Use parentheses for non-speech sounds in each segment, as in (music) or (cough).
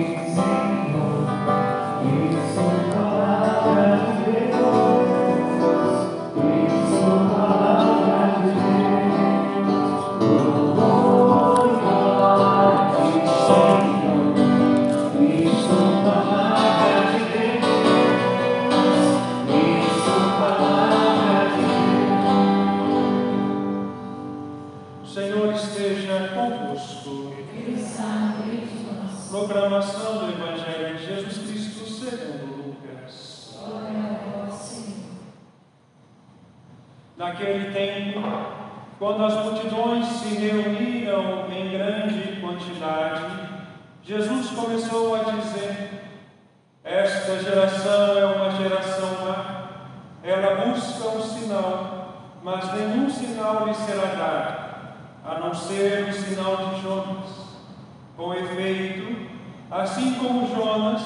Jesus. Naquele tempo, quando as multidões se reuniram em grande quantidade, Jesus começou a dizer: Esta geração é uma geração má, ela busca um sinal, mas nenhum sinal lhe será dado, a não ser o sinal de Jonas. Com efeito, assim como Jonas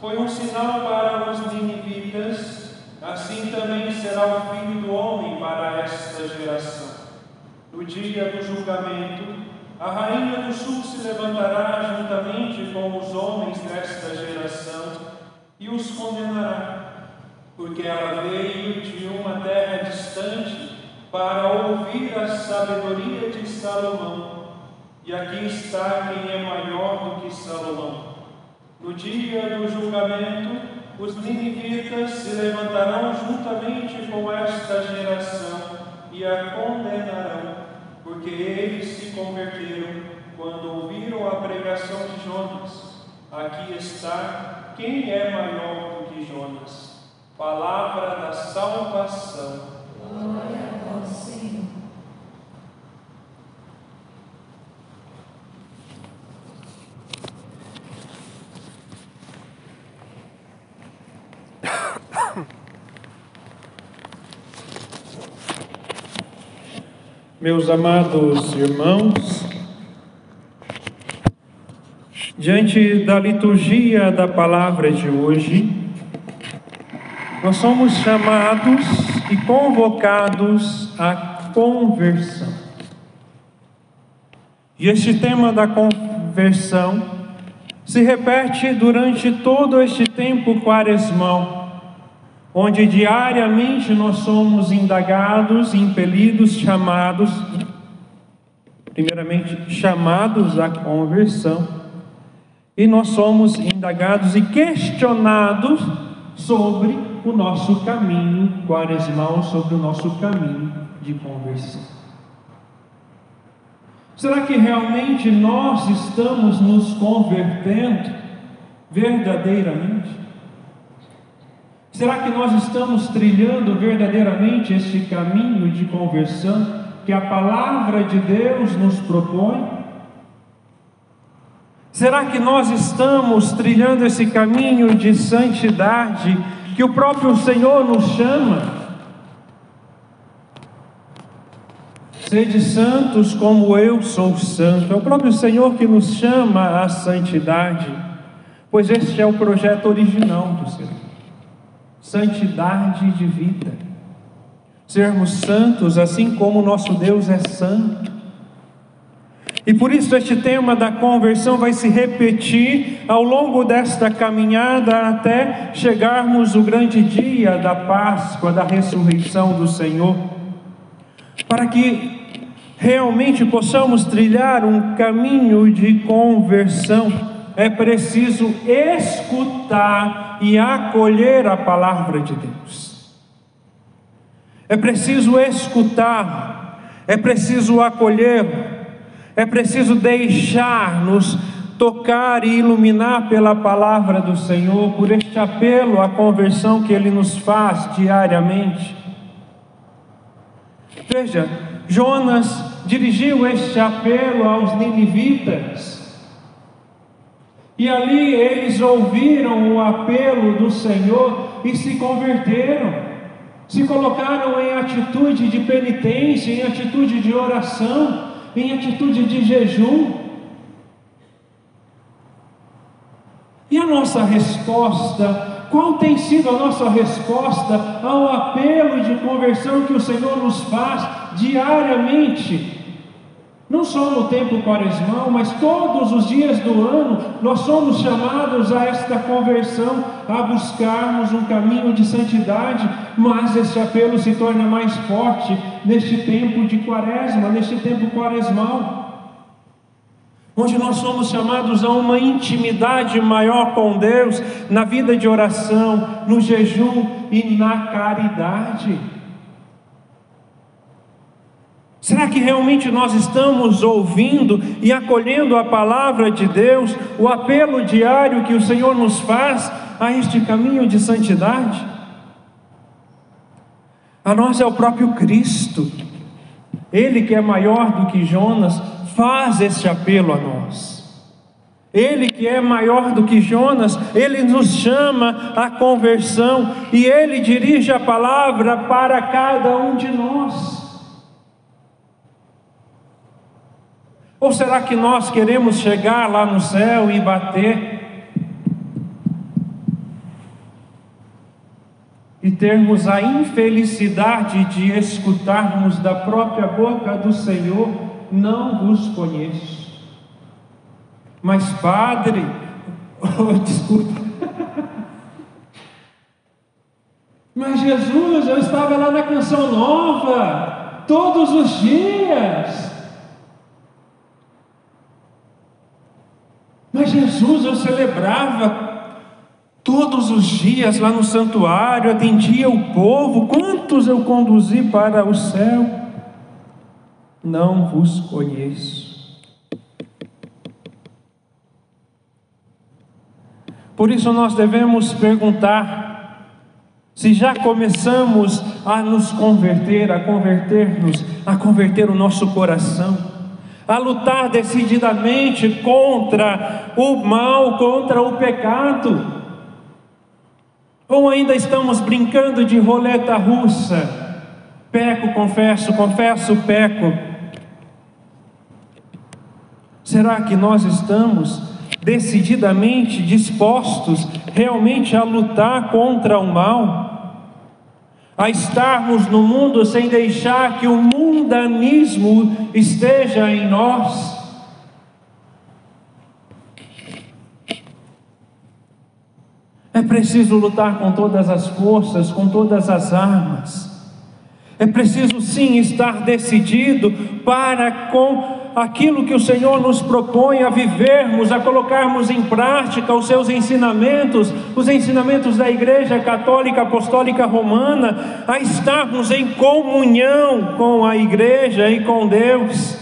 foi um sinal para os ninivitas, assim também será o Filho do Homem para esta geração. No dia do julgamento, a rainha do sul se levantará juntamente com os homens desta geração e os condenará, porque ela veio de uma terra distante para ouvir a sabedoria de Salomão. E aqui está quem é maior do que Salomão. No dia do julgamento, os ninivitas se levantarão juntamente com esta geração e a condenarão, porque eles se converteram quando ouviram a pregação de Jonas. Aqui está quem é maior do que Jonas. Palavra da salvação. Glória Meus amados irmãos, diante da liturgia da palavra de hoje, nós somos chamados e convocados à conversão. E este tema da conversão se repete durante todo este tempo quaresmal onde diariamente nós somos indagados, impelidos, chamados, primeiramente chamados à conversão, e nós somos indagados e questionados sobre o nosso caminho quaresmal, sobre o nosso caminho de conversão. Será que realmente nós estamos nos convertendo verdadeiramente? Será que nós estamos trilhando verdadeiramente este caminho de conversão que a palavra de Deus nos propõe? Será que nós estamos trilhando esse caminho de santidade que o próprio Senhor nos chama? Sede santos como eu sou santo. É o próprio Senhor que nos chama à santidade, pois este é o projeto original do Senhor santidade de vida. Sermos santos assim como nosso Deus é santo. E por isso este tema da conversão vai se repetir ao longo desta caminhada até chegarmos o grande dia da Páscoa, da ressurreição do Senhor, para que realmente possamos trilhar um caminho de conversão, é preciso escutar e acolher a palavra de Deus. É preciso escutar, é preciso acolher, é preciso deixar-nos tocar e iluminar pela palavra do Senhor, por este apelo à conversão que Ele nos faz diariamente. Veja, Jonas dirigiu este apelo aos ninivitas, e ali eles ouviram o apelo do Senhor e se converteram, se colocaram em atitude de penitência, em atitude de oração, em atitude de jejum. E a nossa resposta, qual tem sido a nossa resposta ao apelo de conversão que o Senhor nos faz diariamente? Não só no tempo quaresmal, mas todos os dias do ano, nós somos chamados a esta conversão, a buscarmos um caminho de santidade, mas esse apelo se torna mais forte neste tempo de quaresma, neste tempo quaresmal onde nós somos chamados a uma intimidade maior com Deus, na vida de oração, no jejum e na caridade. Será que realmente nós estamos ouvindo e acolhendo a palavra de Deus, o apelo diário que o Senhor nos faz a este caminho de santidade? A nós é o próprio Cristo, Ele que é maior do que Jonas, faz este apelo a nós. Ele que é maior do que Jonas, ele nos chama à conversão e ele dirige a palavra para cada um de nós. Ou será que nós queremos chegar lá no céu e bater? E termos a infelicidade de escutarmos da própria boca do Senhor: Não vos conheço. Mas, Padre, (laughs) oh, desculpa. Mas Jesus, eu estava lá na canção nova, todos os dias. Mas Jesus eu celebrava todos os dias lá no santuário, atendia o povo. Quantos eu conduzi para o céu? Não vos conheço. Por isso nós devemos perguntar se já começamos a nos converter, a converter-nos, a converter o nosso coração a lutar decididamente contra o mal, contra o pecado. Ou ainda estamos brincando de roleta russa? Peco, confesso, confesso, peco. Será que nós estamos decididamente dispostos realmente a lutar contra o mal? A estarmos no mundo sem deixar que o mundanismo esteja em nós. É preciso lutar com todas as forças, com todas as armas. É preciso sim estar decidido para com aquilo que o Senhor nos propõe a vivermos, a colocarmos em prática os seus ensinamentos, os ensinamentos da Igreja Católica Apostólica Romana, a estarmos em comunhão com a Igreja e com Deus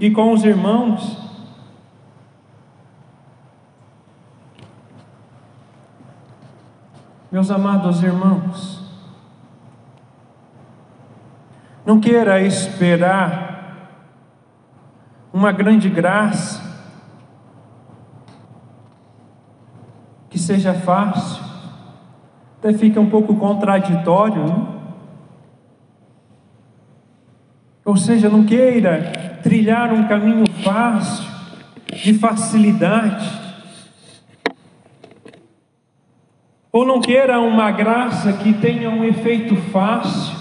e com os irmãos. Meus amados irmãos, não queira esperar uma grande graça, que seja fácil, até fica um pouco contraditório, né? Ou seja, não queira trilhar um caminho fácil, de facilidade, ou não queira uma graça que tenha um efeito fácil,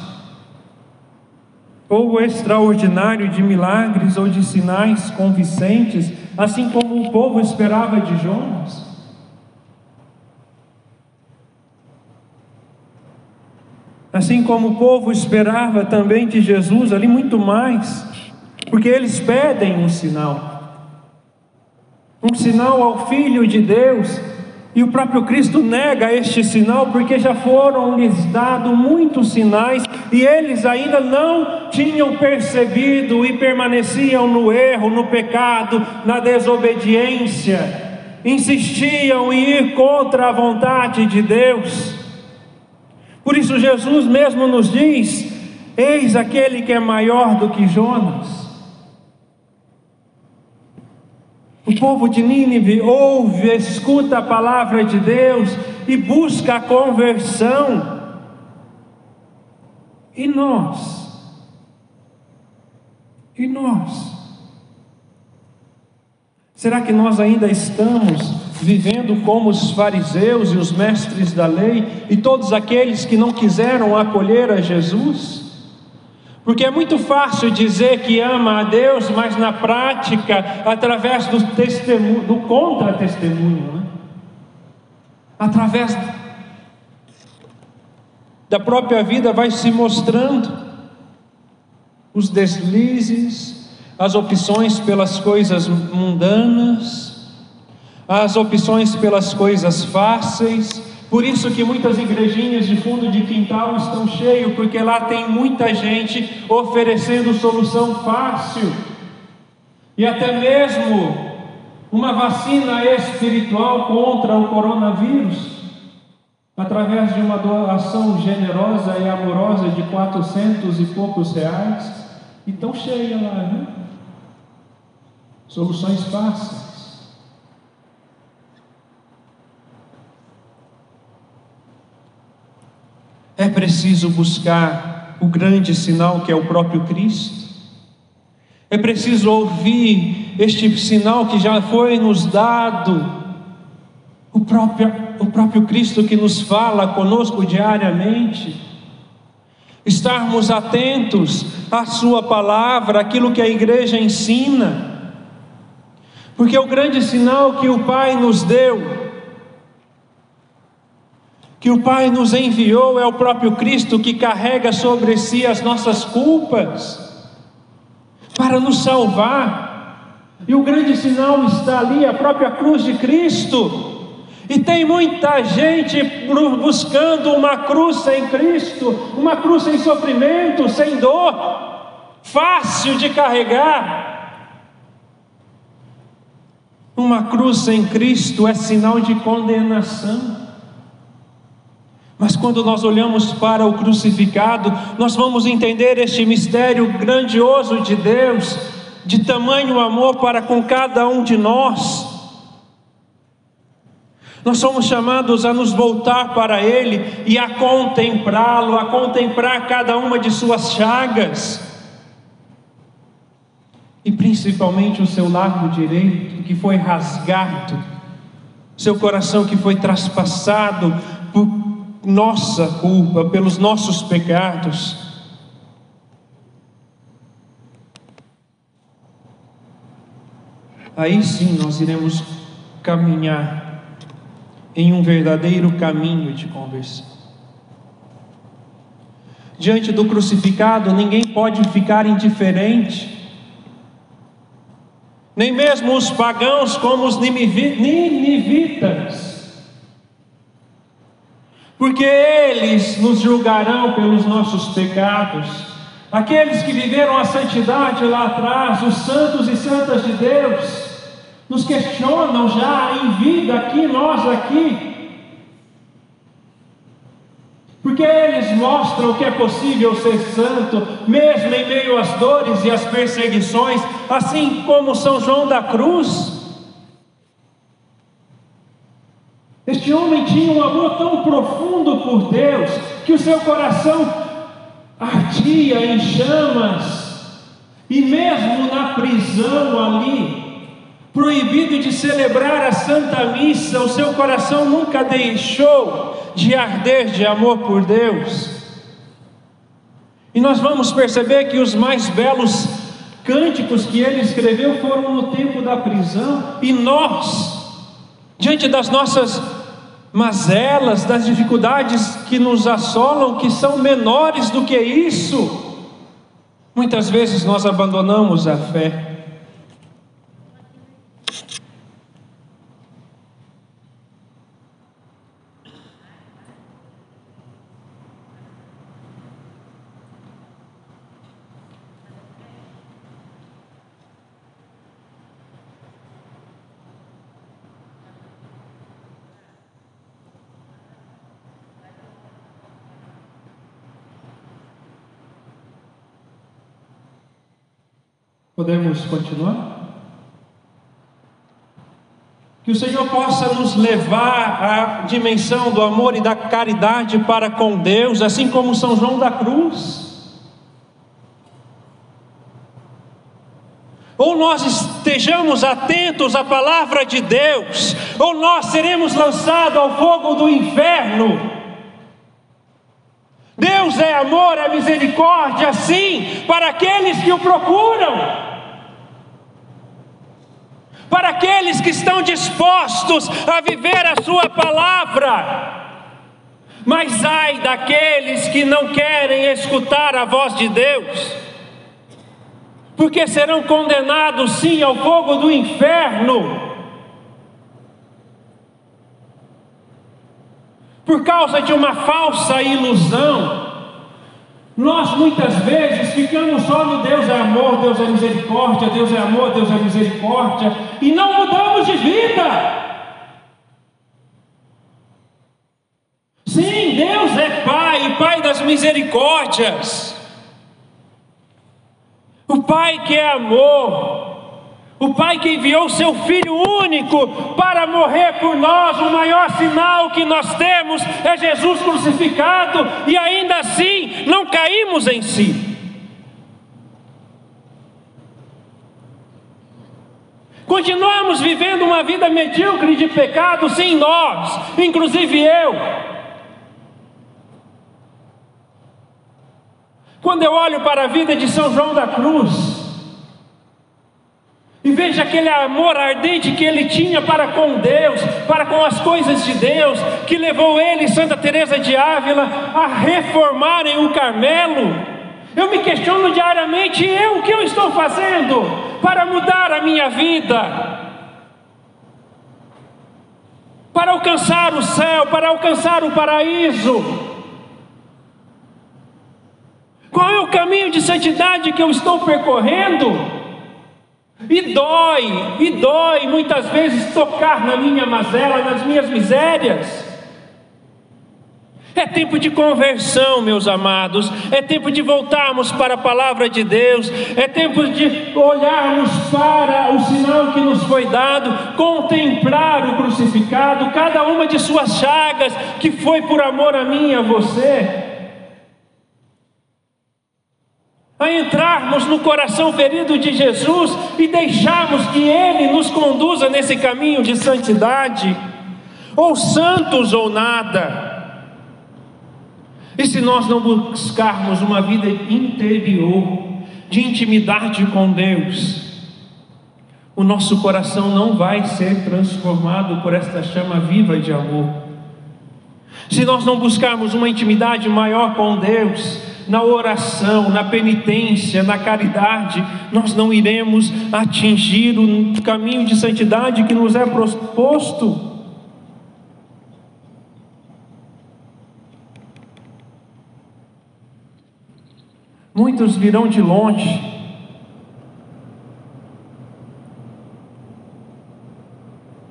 ou extraordinário de milagres ou de sinais convincentes, assim como o povo esperava de Jonas? Assim como o povo esperava também de Jesus, ali muito mais, porque eles pedem um sinal, um sinal ao Filho de Deus, e o próprio Cristo nega este sinal porque já foram lhes dados muitos sinais e eles ainda não tinham percebido e permaneciam no erro, no pecado, na desobediência, insistiam em ir contra a vontade de Deus. Por isso, Jesus mesmo nos diz: Eis aquele que é maior do que Jonas. O povo de Nínive ouve, escuta a palavra de Deus e busca a conversão. E nós? E nós? Será que nós ainda estamos vivendo como os fariseus e os mestres da lei e todos aqueles que não quiseram acolher a Jesus? Porque é muito fácil dizer que ama a Deus, mas na prática, através do testemunho, do contra-testemunho, né? através da própria vida, vai se mostrando os deslizes, as opções pelas coisas mundanas, as opções pelas coisas fáceis, por isso que muitas igrejinhas de fundo de quintal estão cheias, porque lá tem muita gente oferecendo solução fácil. E até mesmo uma vacina espiritual contra o coronavírus, através de uma doação generosa e amorosa de quatrocentos e poucos reais, e tão cheia lá, né? Soluções fáceis. É preciso buscar o grande sinal que é o próprio Cristo. É preciso ouvir este sinal que já foi nos dado, o próprio, o próprio Cristo que nos fala conosco diariamente. Estarmos atentos à Sua palavra, aquilo que a igreja ensina, porque o grande sinal que o Pai nos deu que o Pai nos enviou é o próprio Cristo que carrega sobre si as nossas culpas para nos salvar. E o grande sinal está ali, a própria cruz de Cristo. E tem muita gente buscando uma cruz sem Cristo, uma cruz sem sofrimento, sem dor, fácil de carregar. Uma cruz sem Cristo é sinal de condenação. Mas quando nós olhamos para o crucificado, nós vamos entender este mistério grandioso de Deus, de tamanho amor para com cada um de nós. Nós somos chamados a nos voltar para Ele e a contemplá-lo, a contemplar cada uma de Suas chagas, e principalmente o seu lado direito que foi rasgado, seu coração que foi traspassado por nossa culpa, pelos nossos pecados. Aí sim nós iremos caminhar em um verdadeiro caminho de conversão. Diante do crucificado, ninguém pode ficar indiferente. Nem mesmo os pagãos, como os ninivitas porque eles nos julgarão pelos nossos pecados. Aqueles que viveram a santidade lá atrás, os santos e santas de Deus, nos questionam já em vida aqui, nós aqui. Porque eles mostram que é possível ser santo, mesmo em meio às dores e às perseguições, assim como São João da Cruz. Este homem tinha um amor tão profundo por Deus que o seu coração ardia em chamas, e mesmo na prisão ali, proibido de celebrar a Santa Missa, o seu coração nunca deixou de arder de amor por Deus. E nós vamos perceber que os mais belos cânticos que ele escreveu foram no tempo da prisão, e nós, diante das nossas mazelas, das dificuldades que nos assolam, que são menores do que isso, muitas vezes nós abandonamos a fé. Podemos continuar? Que o Senhor possa nos levar à dimensão do amor e da caridade para com Deus, assim como São João da Cruz. Ou nós estejamos atentos à palavra de Deus, ou nós seremos lançados ao fogo do inferno. Deus é amor, é misericórdia, sim, para aqueles que o procuram para aqueles que estão dispostos a viver a Sua palavra. Mas ai daqueles que não querem escutar a voz de Deus, porque serão condenados sim ao fogo do inferno. Por causa de uma falsa ilusão, nós muitas vezes ficamos só no Deus é amor, Deus é misericórdia, Deus é amor, Deus é misericórdia, e não mudamos de vida. Sim, Deus é Pai, Pai das misericórdias. O Pai que é amor, o Pai que enviou seu Filho único para morrer por nós, o maior sinal que nós temos é Jesus crucificado, e ainda assim não caímos em si. Continuamos vivendo uma vida medíocre de pecado, sim, nós, inclusive eu. Quando eu olho para a vida de São João da Cruz, aquele amor ardente que ele tinha para com Deus, para com as coisas de Deus, que levou ele e Santa Teresa de Ávila a reformarem o Carmelo. Eu me questiono diariamente, eu o que eu estou fazendo para mudar a minha vida? Para alcançar o céu, para alcançar o paraíso. Qual é o caminho de santidade que eu estou percorrendo? E dói, e dói muitas vezes tocar na minha mazela, nas minhas misérias. É tempo de conversão, meus amados. É tempo de voltarmos para a palavra de Deus. É tempo de olharmos para o sinal que nos foi dado, contemplar o crucificado, cada uma de suas chagas, que foi por amor a mim e a você. A entrarmos no coração ferido de Jesus e deixarmos que Ele nos conduza nesse caminho de santidade, ou santos ou nada. E se nós não buscarmos uma vida interior, de intimidade com Deus, o nosso coração não vai ser transformado por esta chama viva de amor. Se nós não buscarmos uma intimidade maior com Deus, na oração, na penitência, na caridade, nós não iremos atingir o caminho de santidade que nos é proposto. Muitos virão de longe,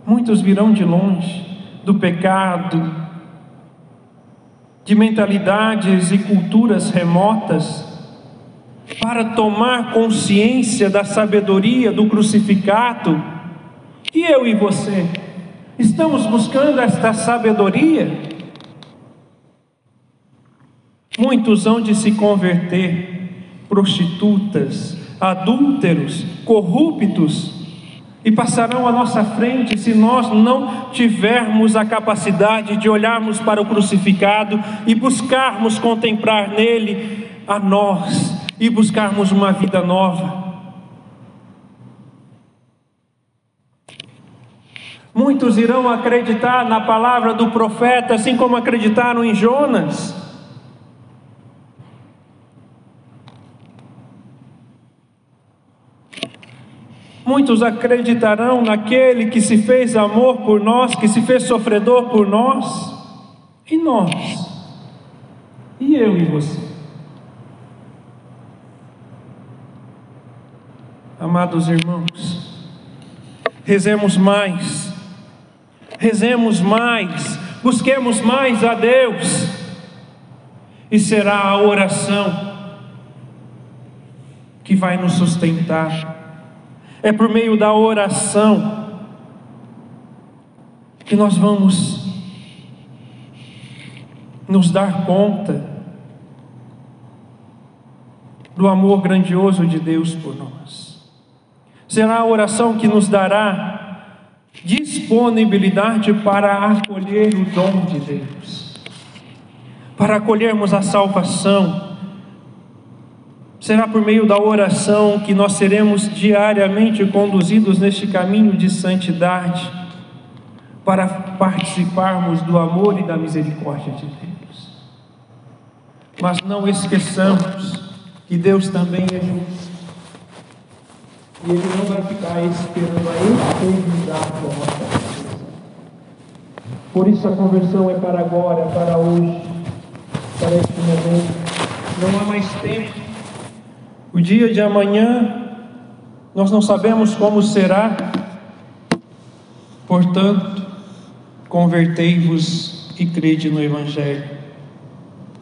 muitos virão de longe do pecado, de mentalidades e culturas remotas, para tomar consciência da sabedoria do crucificado. E eu e você, estamos buscando esta sabedoria? Muitos hão de se converter, prostitutas, adúlteros, corruptos, e passarão à nossa frente se nós não tivermos a capacidade de olharmos para o crucificado e buscarmos contemplar nele a nós e buscarmos uma vida nova. Muitos irão acreditar na palavra do profeta, assim como acreditaram em Jonas. Muitos acreditarão naquele que se fez amor por nós, que se fez sofredor por nós. E nós? E eu e você? Amados irmãos, rezemos mais, rezemos mais, busquemos mais a Deus, e será a oração que vai nos sustentar é por meio da oração que nós vamos nos dar conta do amor grandioso de Deus por nós. Será a oração que nos dará disponibilidade para acolher o dom de Deus. para acolhermos a salvação. Será por meio da oração que nós seremos diariamente conduzidos neste caminho de santidade, para participarmos do amor e da misericórdia de Deus. Mas não esqueçamos que Deus também é justo. E Ele não vai ficar esperando a eternidade da nossa vida. Por isso a conversão é para agora, para hoje, para este momento. Não há mais tempo. O dia de amanhã, nós não sabemos como será. Portanto, convertei-vos e crede no Evangelho.